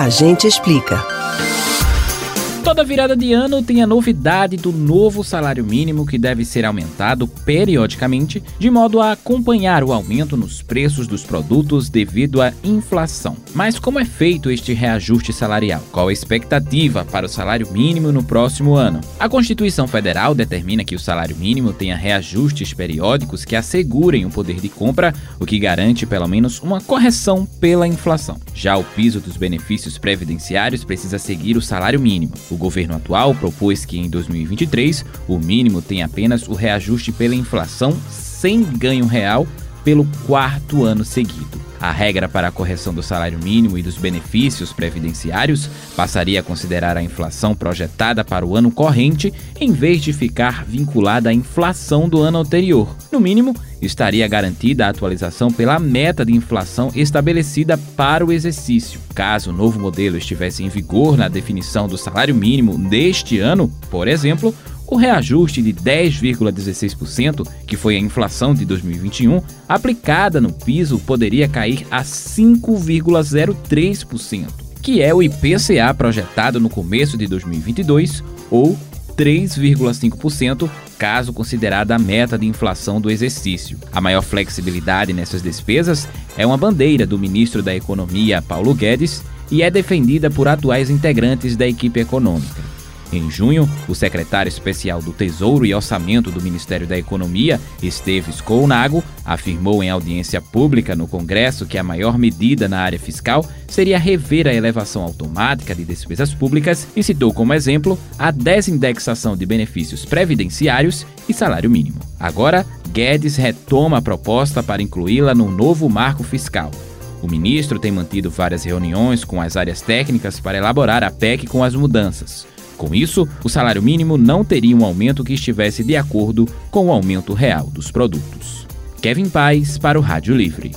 A gente explica. Toda virada de ano tem a novidade do novo salário mínimo que deve ser aumentado periodicamente, de modo a acompanhar o aumento nos preços dos produtos devido à inflação. Mas como é feito este reajuste salarial? Qual a expectativa para o salário mínimo no próximo ano? A Constituição Federal determina que o salário mínimo tenha reajustes periódicos que assegurem o poder de compra, o que garante pelo menos uma correção pela inflação. Já o piso dos benefícios previdenciários precisa seguir o salário mínimo. O governo atual propôs que em 2023 o mínimo tenha apenas o reajuste pela inflação sem ganho real pelo quarto ano seguido. A regra para a correção do salário mínimo e dos benefícios previdenciários passaria a considerar a inflação projetada para o ano corrente em vez de ficar vinculada à inflação do ano anterior. No mínimo, estaria garantida a atualização pela meta de inflação estabelecida para o exercício. Caso o novo modelo estivesse em vigor na definição do salário mínimo deste ano, por exemplo, o reajuste de 10,16%, que foi a inflação de 2021, aplicada no piso poderia cair a 5,03%, que é o IPCA projetado no começo de 2022, ou 3,5%, caso considerada a meta de inflação do exercício. A maior flexibilidade nessas despesas é uma bandeira do ministro da Economia, Paulo Guedes, e é defendida por atuais integrantes da equipe econômica. Em junho, o secretário especial do Tesouro e Orçamento do Ministério da Economia, Esteves Colnago, afirmou em audiência pública no Congresso que a maior medida na área fiscal seria rever a elevação automática de despesas públicas e citou como exemplo a desindexação de benefícios previdenciários e salário mínimo. Agora, Guedes retoma a proposta para incluí-la no novo marco fiscal. O ministro tem mantido várias reuniões com as áreas técnicas para elaborar a PEC com as mudanças. Com isso, o salário mínimo não teria um aumento que estivesse de acordo com o aumento real dos produtos. Kevin Paz para o Rádio Livre.